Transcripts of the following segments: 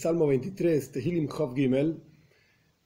Salmo 23, Tehilim Chov Gimel,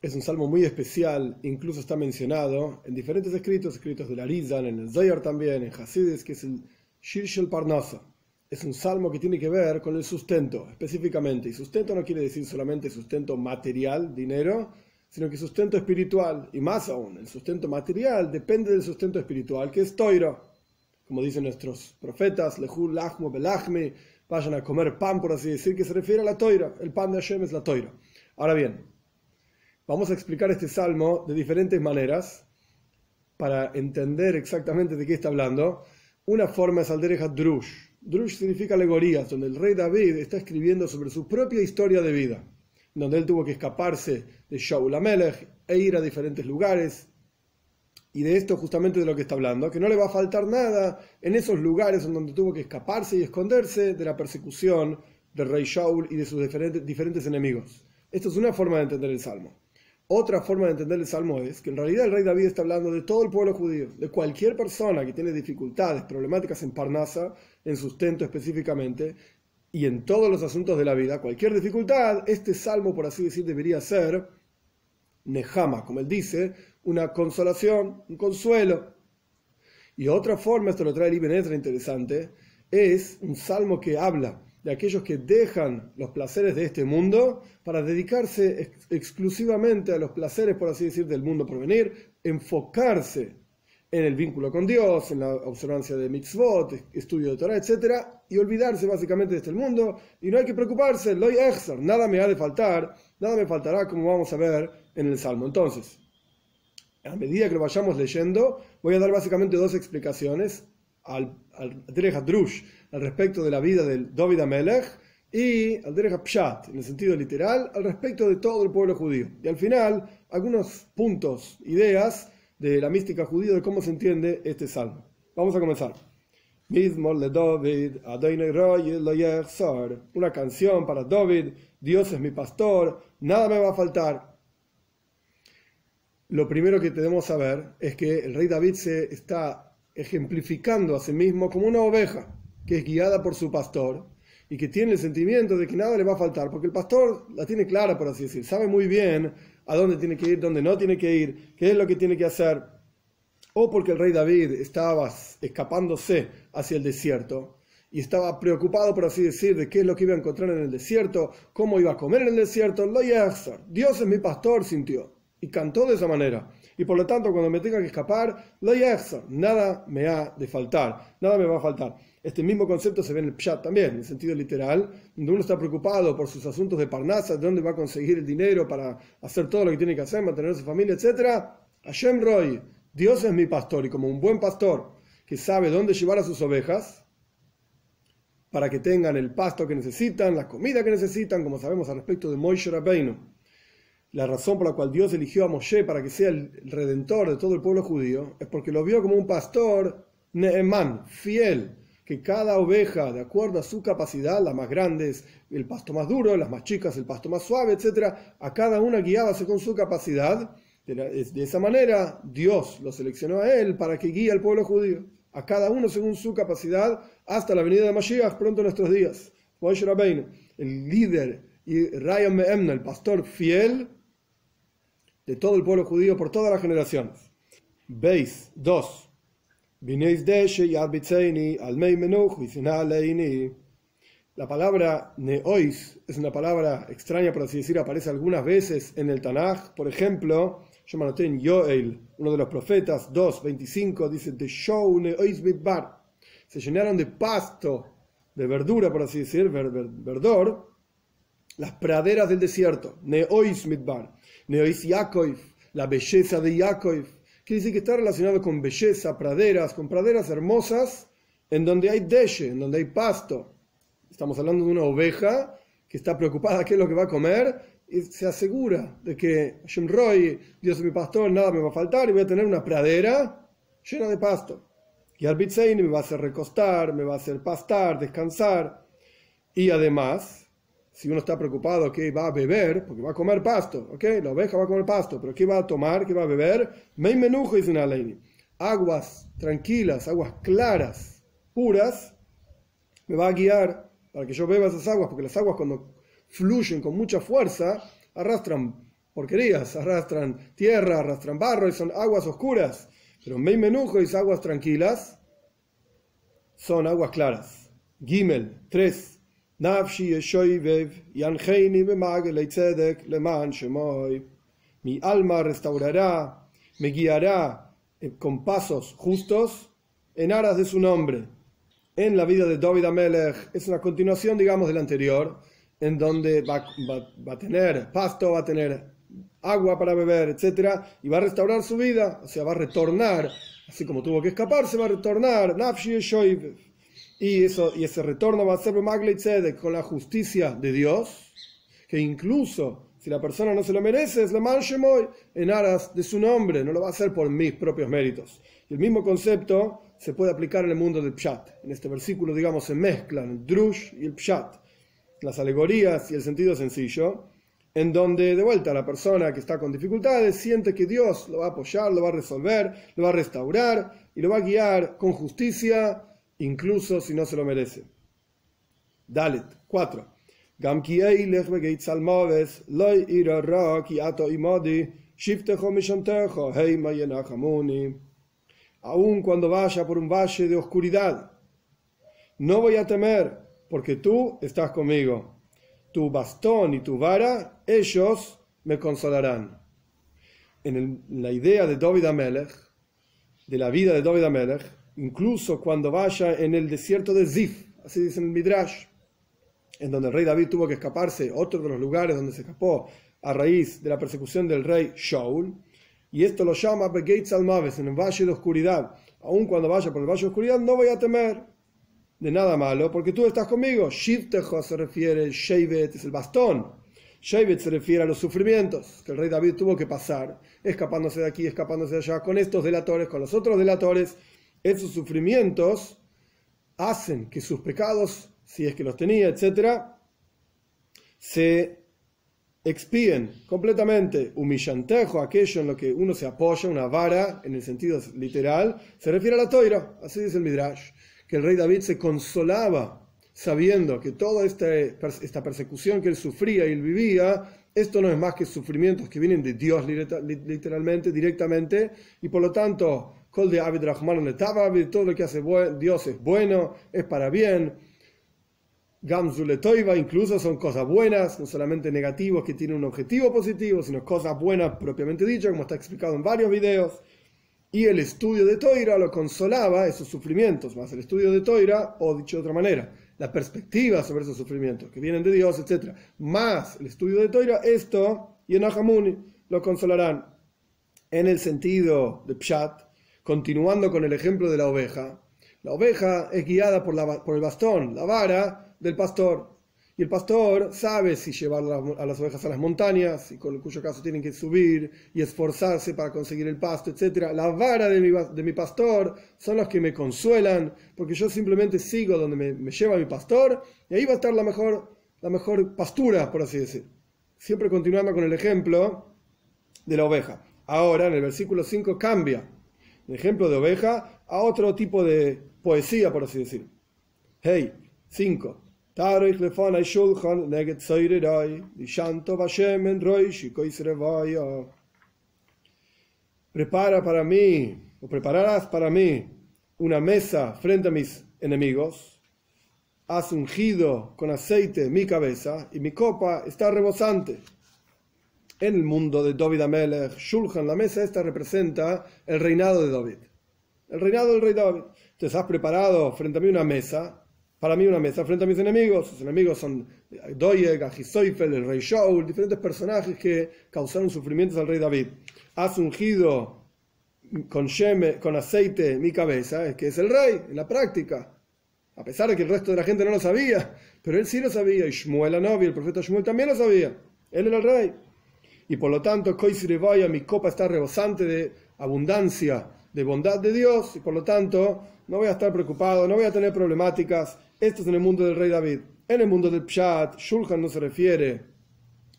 es un salmo muy especial, incluso está mencionado en diferentes escritos, escritos de Larizan, en el Zayar también, en Hasidis, que es el Shir Shel Parnasa. Es un salmo que tiene que ver con el sustento, específicamente. Y sustento no quiere decir solamente sustento material, dinero, sino que sustento espiritual. Y más aún, el sustento material depende del sustento espiritual, que es toiro. Como dicen nuestros profetas, Lehul Lachmo Belachmi, vayan a comer pan, por así decir, que se refiere a la toira. El pan de Hashem es la toira. Ahora bien, vamos a explicar este salmo de diferentes maneras para entender exactamente de qué está hablando. Una forma es aldereja drush. Drush significa alegorías, donde el rey David está escribiendo sobre su propia historia de vida, donde él tuvo que escaparse de Shaul Amelech e ir a diferentes lugares, y de esto justamente de lo que está hablando, que no le va a faltar nada en esos lugares en donde tuvo que escaparse y esconderse de la persecución del rey Shaul y de sus diferentes, diferentes enemigos. Esto es una forma de entender el Salmo. Otra forma de entender el Salmo es que en realidad el rey David está hablando de todo el pueblo judío, de cualquier persona que tiene dificultades, problemáticas en Parnasa, en sustento específicamente, y en todos los asuntos de la vida, cualquier dificultad, este Salmo, por así decir, debería ser Nehama, como él dice, una consolación, un consuelo. Y otra forma, esto lo trae el Ibn Ezra interesante, es un salmo que habla de aquellos que dejan los placeres de este mundo para dedicarse exclusivamente a los placeres, por así decir, del mundo por venir, enfocarse en el vínculo con Dios, en la observancia de mitzvot, estudio de Torah, etc., y olvidarse básicamente de este mundo, y no hay que preocuparse, loy nada me ha de faltar, nada me faltará, como vamos a ver en el Salmo. Entonces, a medida que lo vayamos leyendo, voy a dar básicamente dos explicaciones al, al Drush al respecto de la vida del David Amelech y al Derech Pshat, en el sentido literal, al respecto de todo el pueblo judío. Y al final, algunos puntos, ideas de la mística judía de cómo se entiende este salmo. Vamos a comenzar. Una canción para David, Dios es mi pastor, nada me va a faltar lo primero que debemos saber es que el rey David se está ejemplificando a sí mismo como una oveja que es guiada por su pastor y que tiene el sentimiento de que nada le va a faltar, porque el pastor la tiene clara, por así decir, sabe muy bien a dónde tiene que ir, dónde no tiene que ir, qué es lo que tiene que hacer. O porque el rey David estaba escapándose hacia el desierto y estaba preocupado, por así decir, de qué es lo que iba a encontrar en el desierto, cómo iba a comer en el desierto, lo Dios es mi pastor, sintió y cantó de esa manera. Y por lo tanto, cuando me tenga que escapar, lo nada me ha de faltar, nada me va a faltar. Este mismo concepto se ve en el Pshat también, en el sentido literal, donde uno está preocupado por sus asuntos de Parnasa, de dónde va a conseguir el dinero para hacer todo lo que tiene que hacer, mantener a su familia, etc. Hashem Roy, Dios es mi pastor, y como un buen pastor que sabe dónde llevar a sus ovejas, para que tengan el pasto que necesitan, la comida que necesitan, como sabemos al respecto de Moishe Rabbeinu la razón por la cual Dios eligió a Moshe para que sea el redentor de todo el pueblo judío es porque lo vio como un pastor Neemán, fiel, que cada oveja, de acuerdo a su capacidad, las más grandes, el pasto más duro, las más chicas, el pasto más suave, etc., a cada una guiaba según su capacidad. De, esa manera, Dios lo seleccionó a él para que guíe al pueblo judío, a cada uno según su capacidad, hasta la venida de Mashiach pronto en nuestros días. El líder y Ryan Meemna, el pastor fiel, de todo el pueblo judío por todas las generaciones. Veis, dos. La palabra neois es una palabra extraña, por así decir, aparece algunas veces en el Tanaj. Por ejemplo, yo me anoté en Yoel, uno de los profetas, 2.25, dice, de show neois. Se llenaron de pasto, de verdura, por así decir, verdor, las praderas del desierto, neois mitbar. Neois Yaakov, la belleza de Yaakov. Quiere decir que está relacionado con belleza, praderas, con praderas hermosas, en donde hay deshe, en donde hay pasto. Estamos hablando de una oveja que está preocupada qué es lo que va a comer y se asegura de que Shem Roy, Dios es mi pastor, nada me va a faltar y voy a tener una pradera llena de pasto. Y al me va a hacer recostar, me va a hacer pastar, descansar. Y además, si uno está preocupado que va a beber, porque va a comer pasto, ¿ok? La oveja va a comer pasto, pero ¿qué va a tomar? ¿Qué va a beber? Me menujo, dice una ley. Aguas tranquilas, aguas claras, puras, me va a guiar para que yo beba esas aguas, porque las aguas cuando fluyen con mucha fuerza, arrastran porquerías, arrastran tierra, arrastran barro y son aguas oscuras. Pero Mei Menujo y aguas tranquilas son aguas claras. Gimel 3. Mi alma restaurará, me guiará con pasos justos en aras de su nombre. En la vida de David Amelech es una continuación, digamos, del anterior, en donde va, va, a tener pasto, va a tener agua para beber, etc. Y va a restaurar su vida, o sea, va a retornar, así como tuvo que escaparse, va a retornar, y, eso, y ese retorno va a ser con la justicia de Dios, que incluso si la persona no se lo merece, es la manchemoy en aras de su nombre, no lo va a hacer por mis propios méritos. Y el mismo concepto se puede aplicar en el mundo del pshat. En este versículo, digamos, se mezclan el drush y el pshat, las alegorías y el sentido sencillo, en donde de vuelta la persona que está con dificultades siente que Dios lo va a apoyar, lo va a resolver, lo va a restaurar y lo va a guiar con justicia, incluso si no se lo merece. Dalet 4. Aun cuando vaya por un valle de oscuridad, no voy a temer, porque tú estás conmigo. Tu bastón y tu vara, ellos me consolarán. En, la idea de David Amelech, de la vida de David Amelech, incluso cuando vaya en el desierto de Zif, así dice el Midrash, en donde el rey David tuvo que escaparse, otro de los lugares donde se escapó a raíz de la persecución del rey Shaul, y esto lo llama Begates Almaves, en el valle de oscuridad. Aun cuando vaya por el valle de oscuridad, no voy a temer de nada malo, porque tú estás conmigo. Shivtejo se refiere, Shevet es el bastón. Shevet se refiere a los sufrimientos que el rey David tuvo que pasar, escapándose de aquí, escapándose de allá, con estos delatores, con los otros delatores. Esos sufrimientos hacen que sus pecados si es que los tenía, etcétera, se expíen completamente humillantejo, aquello en lo que uno se apoya, una vara, en el sentido literal, se refiere a la toira, así dice el Midrash, que el rey David se consolaba sabiendo que toda esta, esta persecución que él sufría y él vivía, esto no es más que sufrimientos que vienen de Dios literalmente, directamente, y por lo tanto, de Rahman todo lo que hace Dios es bueno, es para bien, Gamzuletoiva incluso son cosas buenas, no solamente negativos que tienen un objetivo positivo, sino cosas buenas propiamente dicho, como está explicado en varios videos. Y el estudio de Toira lo consolaba esos sufrimientos, más el estudio de Toira, o dicho de otra manera, la perspectiva sobre esos sufrimientos que vienen de Dios, etc. Más el estudio de Toira, esto y en Ahamuni lo consolarán. En el sentido de Pshat, continuando con el ejemplo de la oveja, la oveja es guiada por, el bastón, la vara, del pastor. Y el pastor sabe si llevar a las ovejas a las montañas, y con cuyo caso tienen que subir y esforzarse para conseguir el pasto, etc. La vara de mi, de mi pastor son los que me consuelan, porque yo simplemente sigo donde me, lleva mi pastor, y ahí va a estar la mejor, la mejor pastura, por así decir. Siempre continuando con el ejemplo de la oveja. Ahora, en el versículo 5, cambia ejemplo de oveja a otro tipo de poesía, por así decir. Hey, 5. Prepara para mí, o prepararás para mí, una mesa frente a mis enemigos. Has ungido con aceite mi cabeza y mi copa está rebosante. En el mundo de David Amelech, Shulchan, la mesa esta representa el reinado de David. El reinado del rey David. Entonces has preparado frente a mí una mesa para mí una mesa frente a mis enemigos. Sus enemigos son Doyeg, Ajisoifel, el rey Shaul, diferentes personajes que causaron sufrimientos al rey David. Has ungido con, con aceite mi cabeza, que es el rey, en la práctica. A pesar de que el resto de la gente no lo sabía, pero él sí lo sabía. Y Shmuel Anobi, el profeta Shmuel también lo sabía. Él era el rey. Y por lo tanto, vaya mi copa está rebosante de abundancia, de bondad de Dios, y por lo tanto no voy a estar preocupado, no voy a tener problemáticas. Esto es en el mundo del rey David. En el mundo del Pshat, Shulchan no se refiere,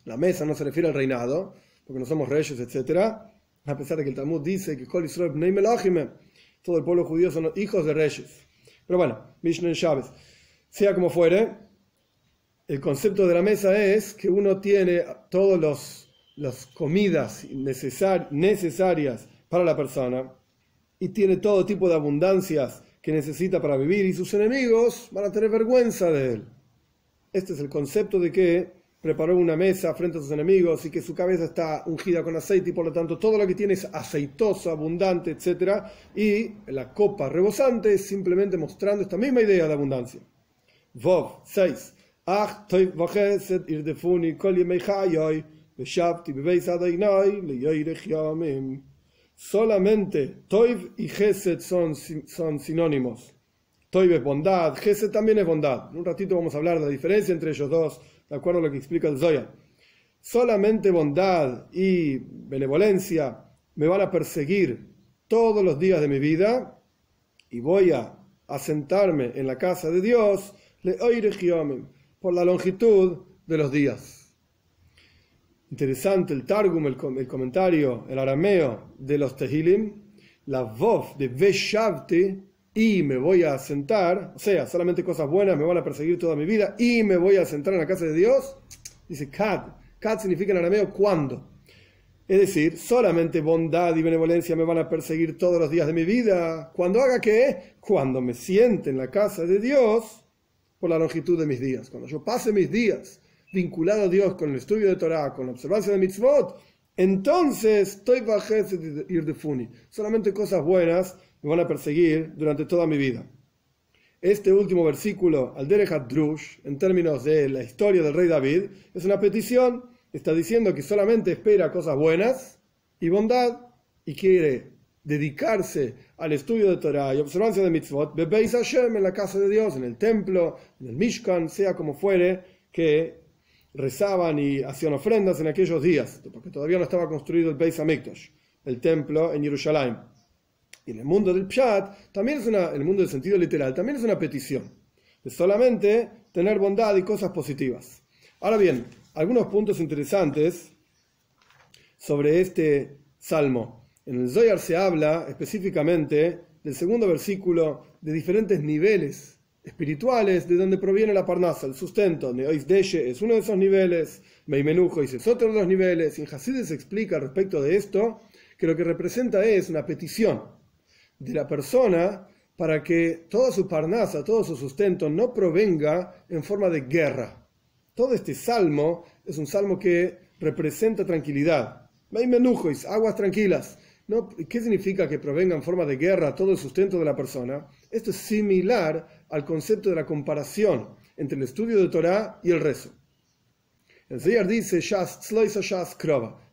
la mesa no se refiere al reinado, porque no somos reyes, etc. A pesar de que el Talmud dice que todo el pueblo judío son hijos de reyes. Pero bueno, Mishnah Chávez. Sea como fuere, el concepto de la mesa es que uno tiene todas los, las comidas necesarias para la persona y tiene todo tipo de abundancias que necesita para vivir y sus enemigos van a tener vergüenza de él. Este es el concepto de que preparó una mesa frente a sus enemigos y que su cabeza está ungida con aceite y por lo tanto todo lo que tiene es aceitoso, abundante, etc. Y la copa rebosante es simplemente mostrando esta misma idea de abundancia. Vov 6. Solamente Toiv y Geset son, son sinónimos. Toiv es bondad, Geset también es bondad. En un ratito vamos a hablar de la diferencia entre ellos dos de acuerdo a lo que explica el Zoya. Solamente bondad y benevolencia me van a perseguir todos los días de mi vida y voy a asentarme en la casa de Dios le por la longitud de los días. Interesante el Targum, el, comentario, el arameo de los Tehilim, la voz de Veshavti y me voy a sentar, o sea, solamente cosas buenas me van a perseguir toda mi vida y me voy a sentar en la casa de Dios, dice kad. Kad significa en arameo cuando. Es decir, solamente bondad y benevolencia me van a perseguir todos los días de mi vida. Cuando haga qué? Cuando me siente en la casa de Dios por la longitud de mis días. Cuando yo pase mis días vinculado a Dios con el estudio de Torah, con la observancia de mitzvot, entonces estoy ir de funi. Solamente cosas buenas me van a perseguir durante toda mi vida. Este último versículo, al Derech Drush, en términos de la historia del rey David, es una petición. Está diciendo que solamente espera cosas buenas y bondad y quiere dedicarse al estudio de Torah y observancia de mitzvot, Bebeis Hashem, en la casa de Dios, en el templo, en el Mishkan, sea como fuere, que rezaban y hacían ofrendas en aquellos días, porque todavía no estaba construido el Beis Hamikdash, el templo en Jerusalén. Y en el mundo del Pshat, también es una, el mundo del sentido literal, también es una petición de solamente tener bondad y cosas positivas. Ahora bien, algunos puntos interesantes sobre este salmo. En el Zoyar se habla específicamente del segundo versículo de diferentes niveles espirituales de donde proviene la parnasa, el sustento. Neois Deshe es uno de esos niveles, Meimenujo es otro de los niveles. Y se explica respecto de esto que lo que representa es una petición de la persona para que toda su parnasa, todo su sustento no provenga en forma de guerra. Todo este salmo es un salmo que representa tranquilidad. menujois, aguas tranquilas. ¿No? ¿Qué significa que provenga en forma de guerra todo el sustento de la persona? Esto es similar al concepto de la comparación entre el estudio de Torah y el rezo. El Señor dice,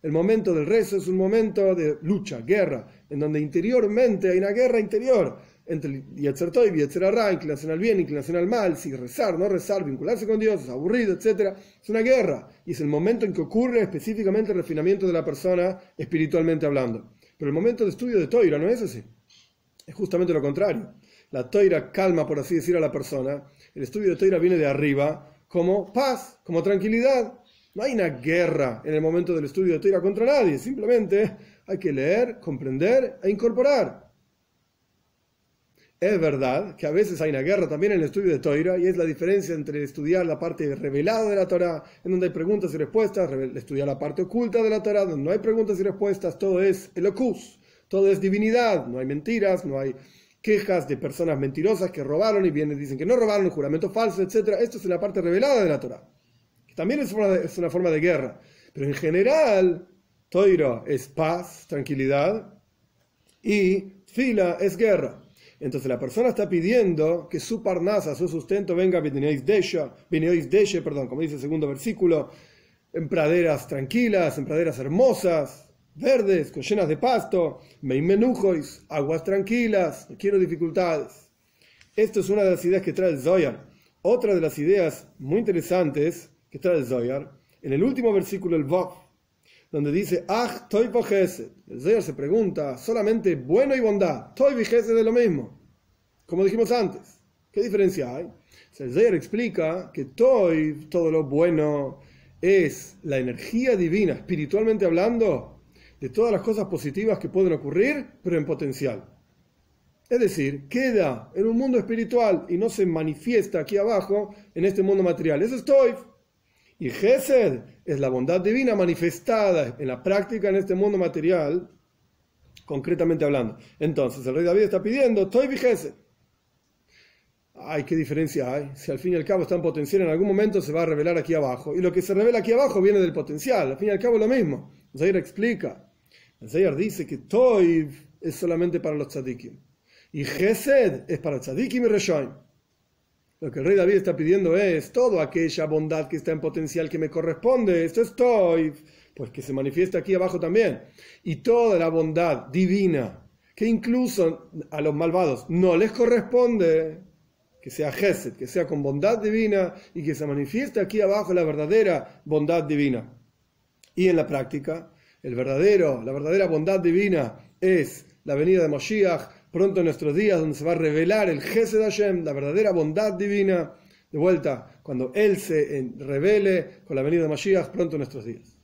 el momento del rezo es un momento de lucha, guerra, en donde interiormente hay una guerra interior entre Yetzertoy y Yetzerarra, inclinación al bien, inclinación al mal, si rezar, no rezar, vincularse con Dios, es aburrido, etc. Es una guerra y es el momento en que ocurre específicamente el refinamiento de la persona espiritualmente hablando. Pero el momento de estudio de Toira no es así. Es justamente lo contrario. La Toira calma, por así decir, a la persona. El estudio de Toira viene de arriba como paz, como tranquilidad. No hay una guerra en el momento del estudio de Toira contra nadie. Simplemente hay que leer, comprender e incorporar. Es verdad que a veces hay una guerra también en el estudio de Toira y es la diferencia entre estudiar la parte revelada de la Torah, en donde hay preguntas y respuestas, estudiar la parte oculta de la Torah, donde no hay preguntas y respuestas, todo es elocus, todo es divinidad, no hay mentiras, no hay quejas de personas mentirosas que robaron y vienen dicen que no robaron, juramento falso, etc. Esto es la parte revelada de la Torah, que también es una, forma de guerra, pero en general Toiro es paz, tranquilidad, y fila es guerra. Entonces la persona está pidiendo que su parnasa, su sustento venga, deshe, perdón, como dice el segundo versículo, en praderas tranquilas, en praderas hermosas, verdes, con llenas de pasto, meimenujois, aguas tranquilas, no quiero dificultades. Esto es una de las ideas que trae el Zoyar. Otra de las ideas muy interesantes que trae el Zoyar, en el último versículo, el Vov, donde dice, ah, toy El Zohar se pregunta, solamente bueno y bondad. Toy gesed es lo mismo. Como dijimos antes. ¿Qué diferencia hay? el Zohar explica que toy, todo lo bueno, es la energía divina, espiritualmente hablando, de todas las cosas positivas que pueden ocurrir, pero en potencial. Es decir, queda en un mundo espiritual y no se manifiesta aquí abajo en este mundo material. Eso es Toy. Y Gesed es la bondad divina manifestada en la práctica en este mundo material, concretamente hablando. Entonces, el rey David está pidiendo, Toy Gesed. Ay, qué diferencia hay. Si al fin y al cabo está en potencial, en algún momento se va a revelar aquí abajo. Y lo que se revela aquí abajo viene del potencial. Al fin y al cabo lo mismo. Zair explica. Zair dice que Toiv es solamente para los tzadikim. Y Gesed es para tzadikim y Reshoim. Lo que el rey David está pidiendo es toda aquella bondad que está en potencial que me corresponde. Esto es Toiv. Pues que se manifiesta aquí abajo también. Y toda la bondad divina que incluso a los malvados no les corresponde que sea Gesed, que sea con bondad divina y que se manifieste aquí abajo la verdadera bondad divina. Y en la práctica, el verdadero, la verdadera bondad divina es la venida de Moshiach pronto en nuestros días, donde se va a revelar el Gesed Hashem, la verdadera bondad divina, de vuelta, cuando Él se revele con la venida de Moshiach pronto en nuestros días.